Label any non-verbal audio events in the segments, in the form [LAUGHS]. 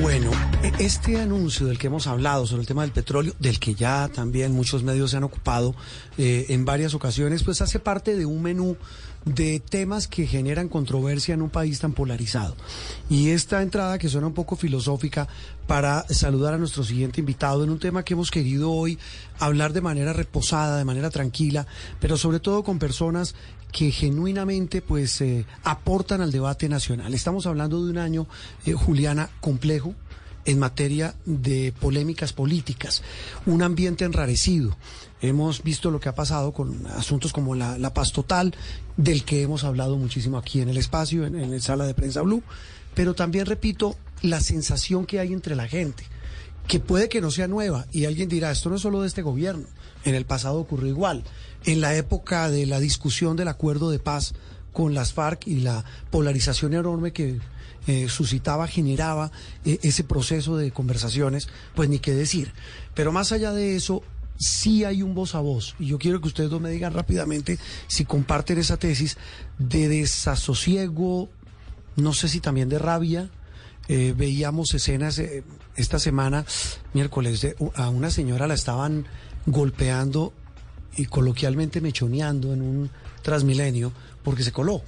Bueno, e- este anuncio del que hemos hablado sobre el tema del petróleo, del que ya también muchos medios se han ocupado eh, en varias ocasiones, pues hace parte de un menú de temas que generan controversia en un país tan polarizado. Y esta entrada que suena un poco filosófica para saludar a nuestro siguiente invitado en un tema que hemos querido hoy hablar de manera reposada, de manera tranquila, pero sobre todo con personas que genuinamente pues eh, aportan al debate nacional. Estamos hablando de un año, eh, Juliana, complejo en materia de polémicas políticas, un ambiente enrarecido. Hemos visto lo que ha pasado con asuntos como la, la paz total, del que hemos hablado muchísimo aquí en el espacio, en, en la sala de prensa Blue, pero también, repito, la sensación que hay entre la gente que puede que no sea nueva y alguien dirá, esto no es solo de este gobierno, en el pasado ocurrió igual, en la época de la discusión del acuerdo de paz con las FARC y la polarización enorme que eh, suscitaba, generaba eh, ese proceso de conversaciones, pues ni qué decir. Pero más allá de eso, sí hay un voz a voz, y yo quiero que ustedes dos me digan rápidamente si comparten esa tesis de desasosiego, no sé si también de rabia, eh, veíamos escenas esta semana, miércoles, de, a una señora la estaban golpeando y coloquialmente mechoneando en un transmilenio porque se coló.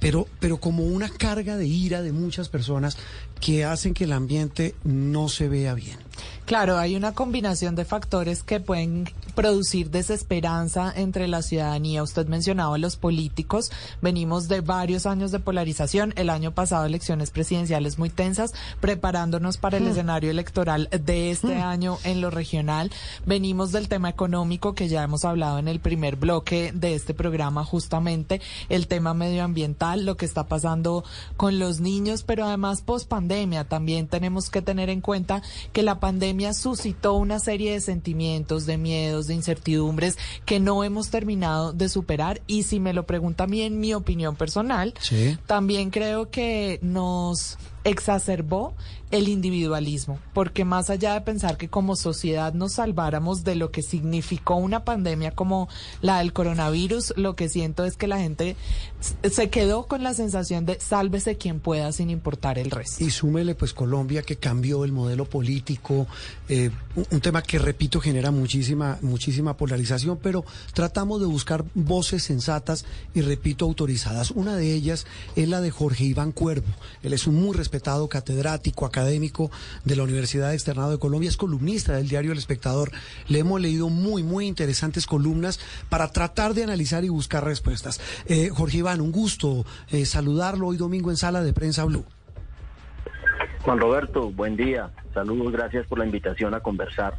Pero, pero como una carga de ira de muchas personas que hacen que el ambiente no se vea bien. Claro, hay una combinación de factores que pueden producir desesperanza entre la ciudadanía. Usted mencionaba a los políticos. Venimos de varios años de polarización. El año pasado elecciones presidenciales muy tensas, preparándonos para el Hmm. escenario electoral de este año en lo regional. Venimos del tema económico que ya hemos hablado en el primer bloque de este programa, justamente el tema medioambiental, lo que está pasando con los niños, pero además post pandemia también tenemos que tener en cuenta que la pandemia suscitó una serie de sentimientos, de miedos, de incertidumbres que no hemos terminado de superar y si me lo pregunta a mí en mi opinión personal, Sí. también creo que nos exacerbó el individualismo, porque más allá de pensar que como sociedad nos salváramos de lo que significó una pandemia como la del coronavirus, lo que siento es que la gente se quedó con la sensación de sálvese quien pueda sin importar el resto. Y súmele pues Colombia que cambió el modelo político, eh, un tema que repito genera muchísima, muchísima polarización, pero tratamos de buscar voces sensatas y repito autorizadas. Una de ellas es la de Jorge Iván Cuervo. Él es un muy respetado catedrático, académico de la Universidad Externado de Colombia, es columnista del diario El Espectador. Le hemos leído muy, muy interesantes columnas para tratar de analizar y buscar respuestas. Eh, Jorge Iván, un gusto eh, saludarlo hoy domingo en Sala de Prensa Blue. Juan Roberto, buen día. Saludos, gracias por la invitación a conversar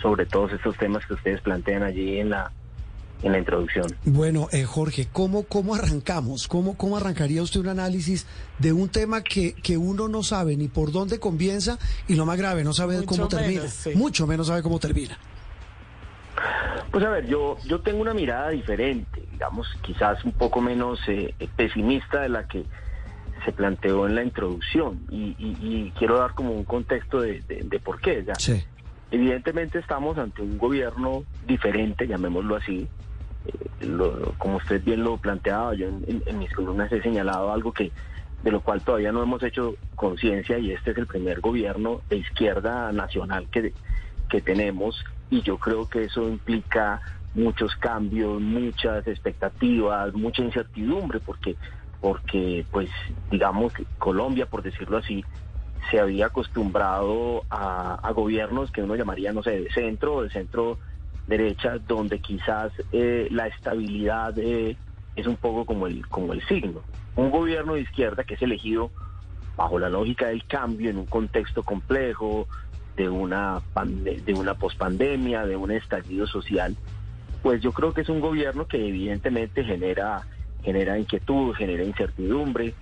sobre todos estos temas que ustedes plantean allí en la en la introducción. Bueno, eh, Jorge, ¿cómo, ¿cómo arrancamos? ¿Cómo, ¿Cómo arrancaría usted un análisis de un tema que, que uno no sabe ni por dónde comienza y lo más grave, no sabe Mucho cómo termina? menos, sí. Mucho menos sabe cómo termina. Pues a ver, yo yo tengo una mirada diferente, digamos, quizás un poco menos eh, pesimista de la que se planteó en la introducción y, y- y quiero dar como un contexto de, de- de por qué. Ya. Sí. Evidentemente estamos ante un gobierno diferente, llamémoslo así. Eh, lo- como usted bien lo planteaba, yo en, mis columnas he señalado algo que de lo cual todavía no hemos hecho conciencia y este es el primer gobierno de izquierda nacional que, que tenemos y yo creo que eso implica muchos cambios, muchas expectativas, mucha incertidumbre porque porque pues digamos que Colombia por decirlo así se había acostumbrado a, a gobiernos que uno llamaría, no sé, de centro de centro derecha, donde quizás eh, la estabilidad eh, es un poco como el, como el signo. Un gobierno de izquierda que es elegido bajo la lógica del cambio en un contexto complejo, de una, de una pospandemia, de un estallido social, pues yo creo que es un gobierno que evidentemente genera, genera inquietud, genera incertidumbre,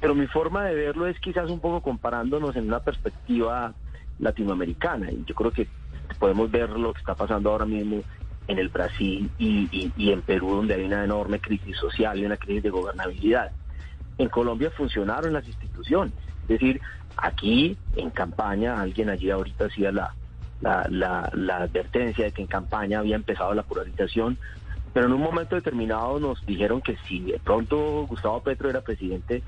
pero mi forma de verlo es quizás un poco comparándonos en una perspectiva latinoamericana. Y yo creo que podemos ver lo que está pasando ahora mismo en el Brasil y, en Perú, donde hay una enorme crisis social y una crisis de gobernabilidad. En Colombia funcionaron las instituciones. Es decir, aquí en campaña, alguien allí ahorita hacía la, la, la, la advertencia de que en campaña había empezado la polarización, pero en un momento determinado nos dijeron que si de pronto Gustavo Petro era presidente,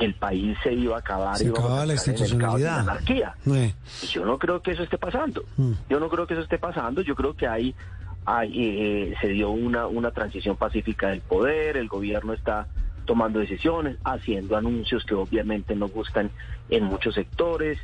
el país se iba a acabar. Se acababa la institucionalidad. La anarquía. Y yo no creo que eso esté pasando. Mm. Yo no creo que eso esté pasando. Yo creo que ahí, eh, se dio una, una transición pacífica del poder, el gobierno está tomando decisiones, haciendo anuncios que obviamente no gustan en muchos sectores,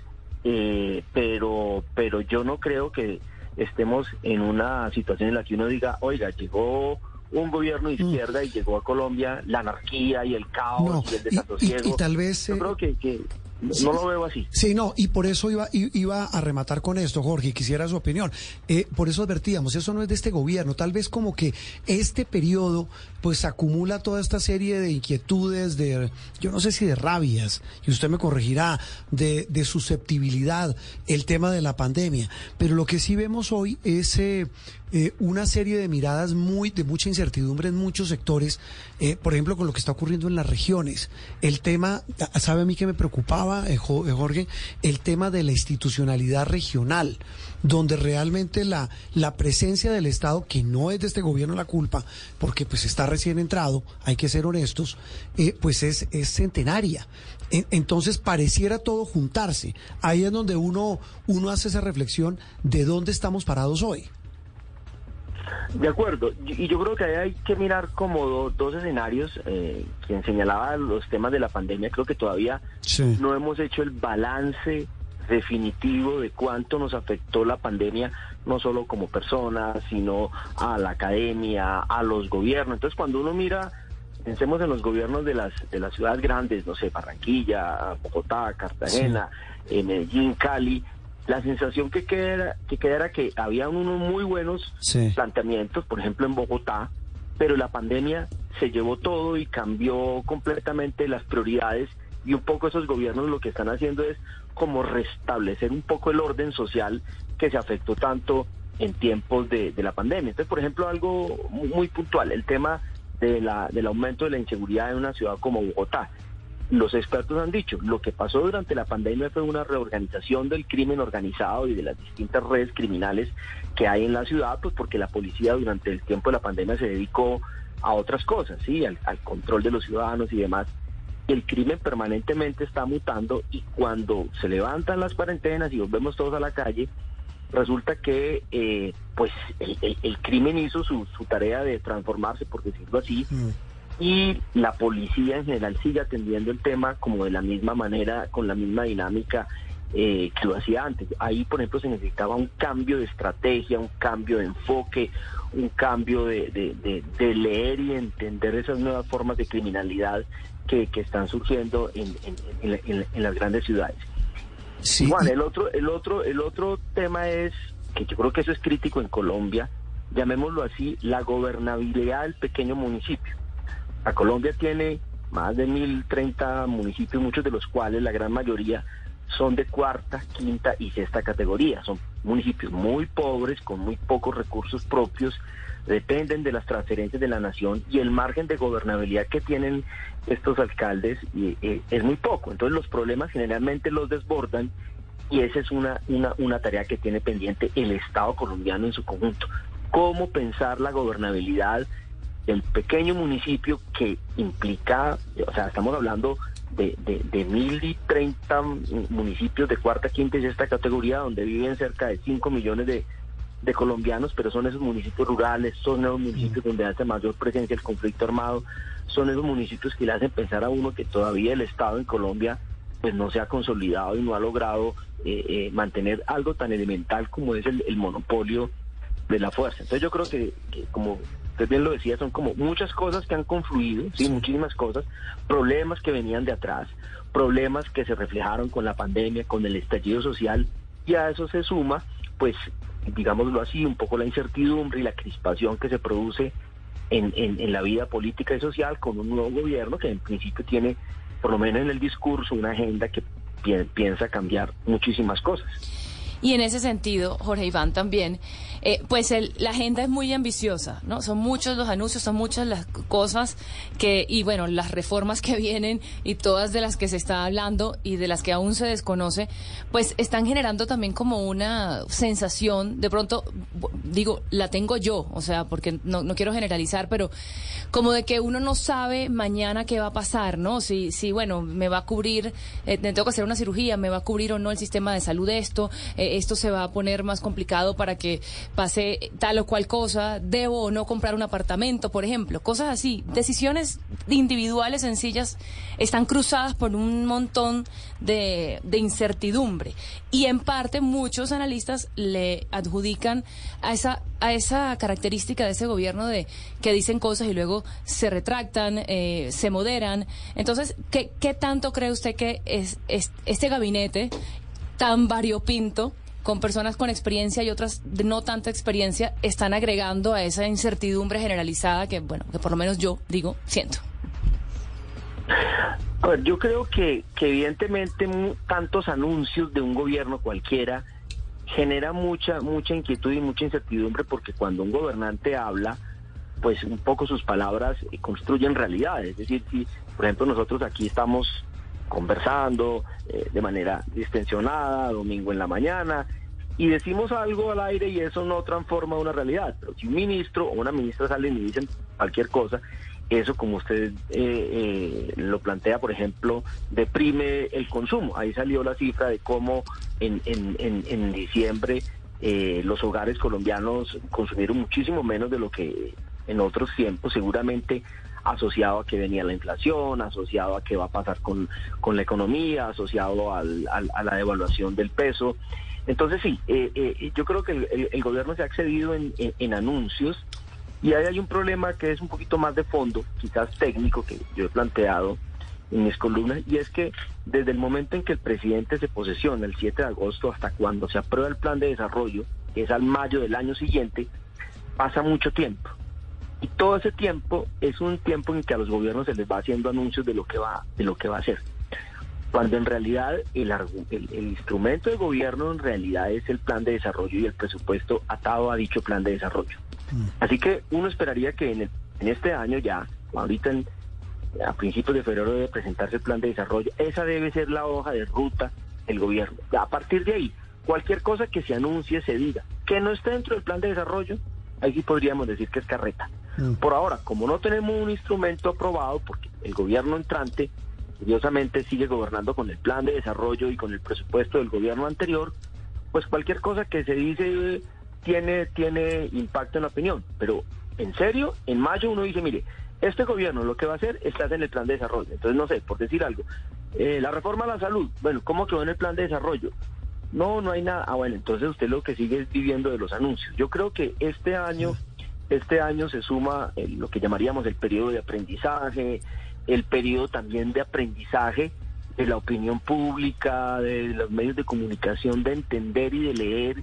eh, pero, pero yo no creo que estemos en una situación en la que uno diga, oiga, llegó un gobierno de mm. izquierda y llegó a Colombia la anarquía y el caos y el desasosiego. Y, tal vez... Yo creo que, que no lo veo así. Sí, no, y por eso iba, iba a rematar con esto, Jorge, quisiera su opinión. Eh, por eso advertíamos, eso no es de este gobierno, tal vez como que este periodo pues acumula toda esta serie de inquietudes, de, yo no sé si de rabias, y usted me corregirá, de, de susceptibilidad, el tema de la pandemia. Pero lo que sí vemos hoy es eh, eh, una serie de miradas muy, de mucha incertidumbre en muchos sectores, eh, por ejemplo, con lo que está ocurriendo en las regiones. El tema, ¿sabe a mí que me preocupaba, Jorge? El tema de la institucionalidad regional donde realmente la, la presencia del Estado, que no es de este gobierno la culpa, porque pues está recién entrado, hay que ser honestos, eh, pues es, es centenaria. entonces pareciera todo juntarse. Ahí es donde uno, uno hace esa reflexión de dónde estamos parados hoy. De acuerdo, y yo creo que ahí hay que mirar como dos escenarios. Eh, quien señalaba los temas de la pandemia, creo que todavía no hemos hecho el balance definitivo de cuánto nos afectó la pandemia, no solo como personas, sino a la academia, a los gobiernos. Entonces, cuando uno mira, pensemos en los gobiernos de las, de las ciudades grandes, no sé, Barranquilla, Bogotá, Cartagena, eh, Medellín, Cali, la sensación que queda, que queda era que había unos muy buenos planteamientos, por ejemplo en Bogotá, pero la pandemia se llevó todo y cambió completamente las prioridades y un poco esos gobiernos lo que están haciendo es como restablecer un poco el orden social que se afectó tanto en tiempos de, la pandemia. Entonces, por ejemplo, algo muy, puntual, el tema de la, del aumento de la inseguridad en una ciudad como Bogotá. Los expertos han dicho, lo que pasó durante la pandemia fue una reorganización del crimen organizado y de las distintas redes criminales que hay en la ciudad, pues porque la policía durante el tiempo de la pandemia se dedicó a otras cosas, sí, al control de los ciudadanos y demás el crimen permanentemente está mutando y cuando se levantan las cuarentenas y volvemos todos a la calle, resulta que eh, pues el, crimen hizo su, tarea de transformarse, por decirlo así, mm. Y la policía en general sigue atendiendo el tema como de la misma manera, con la misma dinámica eh, que lo hacía antes. Ahí, por ejemplo, se necesitaba un cambio de estrategia, un cambio de enfoque, un cambio de, de leer y entender esas nuevas formas de criminalidad que, están surgiendo en, en, las grandes ciudades. Sí. Juan, el otro, el otro, el otro tema es que yo creo que eso es crítico en Colombia, llamémoslo así, la gobernabilidad del pequeño municipio. La Colombia tiene más de 1.030 municipios, muchos de los cuales la gran mayoría son de cuarta, quinta y sexta categoría. Son municipios muy pobres, con muy pocos recursos propios, dependen de las transferencias de la nación y el margen de gobernabilidad que tienen estos alcaldes eh, es muy poco. Entonces los problemas generalmente los desbordan y esa es una, una, una tarea que tiene pendiente el Estado colombiano en su conjunto. ¿Cómo pensar la gobernabilidad del pequeño municipio que implica, o sea, estamos hablando de, de, de mil y treinta municipios de cuarta, quinta y sexta categoría donde viven cerca de 5 millones de, de colombianos, pero son esos municipios rurales, son esos municipios donde hace mayor presencia el conflicto armado, son esos municipios que le hacen pensar a uno que todavía el Estado en Colombia pues no se ha consolidado y no ha logrado eh, eh, mantener algo tan elemental como es el, monopolio de la fuerza. Entonces yo creo que, como usted bien lo decía, son como muchas cosas que han confluido, sí, muchísimas cosas, problemas que venían de atrás, problemas que se reflejaron con la pandemia, con el estallido social, y a eso se suma, pues, digámoslo así, un poco la incertidumbre y la crispación que se produce en, en, la vida política y social con un nuevo gobierno que en principio tiene, por lo menos en el discurso, una agenda que piensa cambiar muchísimas cosas. Y en ese sentido, Jorge Iván también, eh, pues la agenda es muy ambiciosa, ¿no? Son muchos los anuncios, son muchas las cosas que, y bueno, las reformas que [LAUGHS] vienen y todas de las que se está hablando y de las que aún se desconoce, pues están generando también como una sensación, de pronto, digo, la tengo yo, o sea, porque no, no quiero generalizar, pero como de que uno no sabe mañana qué va a pasar, ¿no? Si, si bueno, me va a cubrir, eh, tengo que hacer una cirugía, me va a cubrir o no el sistema de salud esto, esto se va a poner más complicado para que pase tal o cual cosa, debo o no comprar un apartamento, por ejemplo, cosas así. Decisiones individuales sencillas están cruzadas por un montón de, de incertidumbre. Y en parte muchos analistas le adjudican a esa, a esa característica de ese gobierno de que dicen cosas y luego se retractan, eh, se moderan. Entonces, ¿qué, ¿qué tanto cree usted que es, es este gabinete tan variopinto? con personas con experiencia y otras de no tanta experiencia están agregando a esa incertidumbre generalizada que, bueno, que por lo menos yo digo, siento. A ver, yo creo que, que evidentemente tantos anuncios de un gobierno cualquiera genera mucha mucha inquietud y mucha incertidumbre porque cuando un gobernante habla, pues un poco sus palabras construyen realidades. Es decir, si por ejemplo nosotros aquí estamos conversando eh, de manera distensionada, domingo en la mañana, y decimos algo al aire y eso no transforma una realidad. Pero si un ministro o una ministra salen y dicen cualquier cosa, eso como usted eh, eh, lo plantea, por ejemplo, deprime el consumo. Ahí salió la cifra de cómo en, en, en, en diciembre los hogares colombianos consumieron muchísimo menos de lo que en otros tiempos, seguramente asociado a que venía la inflación, asociado a qué va a pasar con, con la economía, asociado al, a la devaluación del peso. Entonces sí, eh, eh, yo creo que el, gobierno se ha excedido en, en, anuncios y ahí hay un problema que es un poquito más de fondo, quizás técnico, que yo he planteado en mis columnas, y es que desde el momento en que el presidente se posesiona, el 7 de agosto, hasta cuando se aprueba el plan de desarrollo, que es al mayo del año siguiente, pasa mucho tiempo. Y todo ese tiempo es un tiempo en que a los gobiernos se les va haciendo anuncios de lo que va, de lo que va a hacer. Cuando en realidad el, el, instrumento de gobierno en realidad es el plan de desarrollo y el presupuesto atado a dicho plan de desarrollo. Mm. Así que uno esperaría que en, en este año ya, ahorita a principios de febrero debe presentarse el plan de desarrollo. Esa debe ser la hoja de ruta del gobierno. A partir de ahí, cualquier cosa que se anuncie, se diga, que no esté dentro del plan de desarrollo, ahí sí podríamos decir que es carreta. Mm. Por ahora, como no tenemos un instrumento aprobado, porque el gobierno entrante curiosamente sigue gobernando con el plan de desarrollo y con el presupuesto del gobierno anterior, pues cualquier cosa que se dice tiene, tiene impacto en la opinión. Pero en serio, en mayo uno dice, mire, este gobierno lo que va a hacer es en el plan de desarrollo. Entonces, no sé, por decir algo, eh, la reforma a la salud, bueno, ¿cómo quedó en el plan de desarrollo? No, no hay nada. Ah, bueno, entonces usted lo que sigue es viviendo de los anuncios. Yo creo que este año, este año se suma lo que llamaríamos el periodo de aprendizaje, el periodo también de aprendizaje de la opinión pública, de los medios de comunicación, de entender y de leer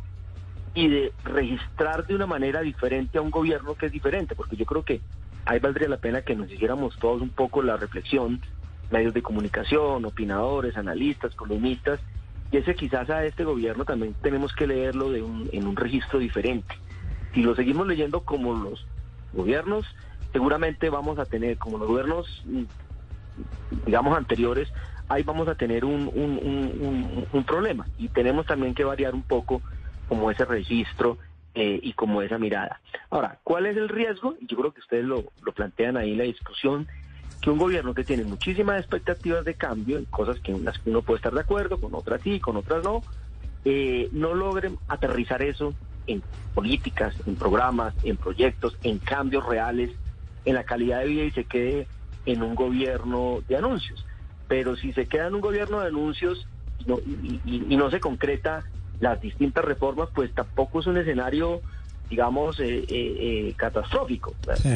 y de registrar de una manera diferente a un gobierno que es diferente, porque yo creo que ahí valdría la pena que nos hiciéramos todos un poco la reflexión, medios de comunicación, opinadores, analistas, columnistas, y ese quizás a este gobierno también tenemos que leerlo de un, en un registro diferente. Si lo seguimos leyendo como los gobiernos, seguramente vamos a tener, como los gobiernos, digamos, anteriores, ahí vamos a tener un, un, un, problema. Y tenemos también que variar un poco como ese registro eh, y como esa mirada. Ahora, ¿cuál es el riesgo? Yo creo que ustedes lo, lo plantean ahí en la discusión que un gobierno que tiene muchísimas expectativas de cambio, en cosas que que uno puede estar de acuerdo, con otras sí, con otras no, eh, no logren aterrizar eso en políticas, en programas, en proyectos, en cambios reales, en la calidad de vida y se quede en un gobierno de anuncios. Pero si se queda en un gobierno de anuncios y no se concreta las distintas reformas, pues tampoco es un escenario digamos, eh, eh, eh, catastrófico.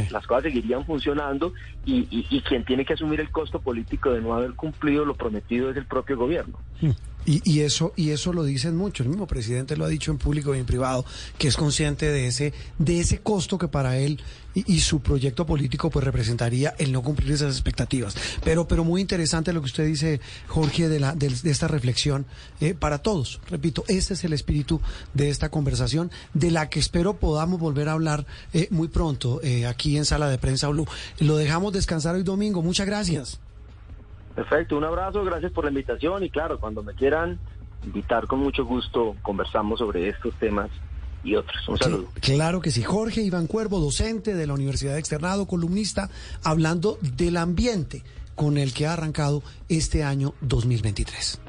Las cosas seguirían funcionando y, y, quien tiene que asumir el costo político de no haber cumplido lo prometido es el propio gobierno. Hmm. Y, eso y eso lo dicen mucho. El mismo presidente lo ha dicho en público y en privado, que es consciente de ese de ese costo que para él y, su proyecto político pues representaría el no cumplir esas expectativas. Pero pero muy interesante lo que usted dice, Jorge, de la de, esta reflexión eh, para todos. Repito, ese es el espíritu de esta conversación, de la que espero podamos volver a hablar eh, muy pronto eh, aquí en Sala de Prensa Blue. Lo dejamos descansar hoy domingo. Muchas gracias. Perfecto, un abrazo, gracias por la invitación y claro, cuando me quieran invitar con mucho gusto, conversamos sobre estos temas y otros. Un saludo. claro que sí. Jorge Iván Cuervo, docente de la Universidad de Externado, columnista, hablando del ambiente con el que ha arrancado este año 2023.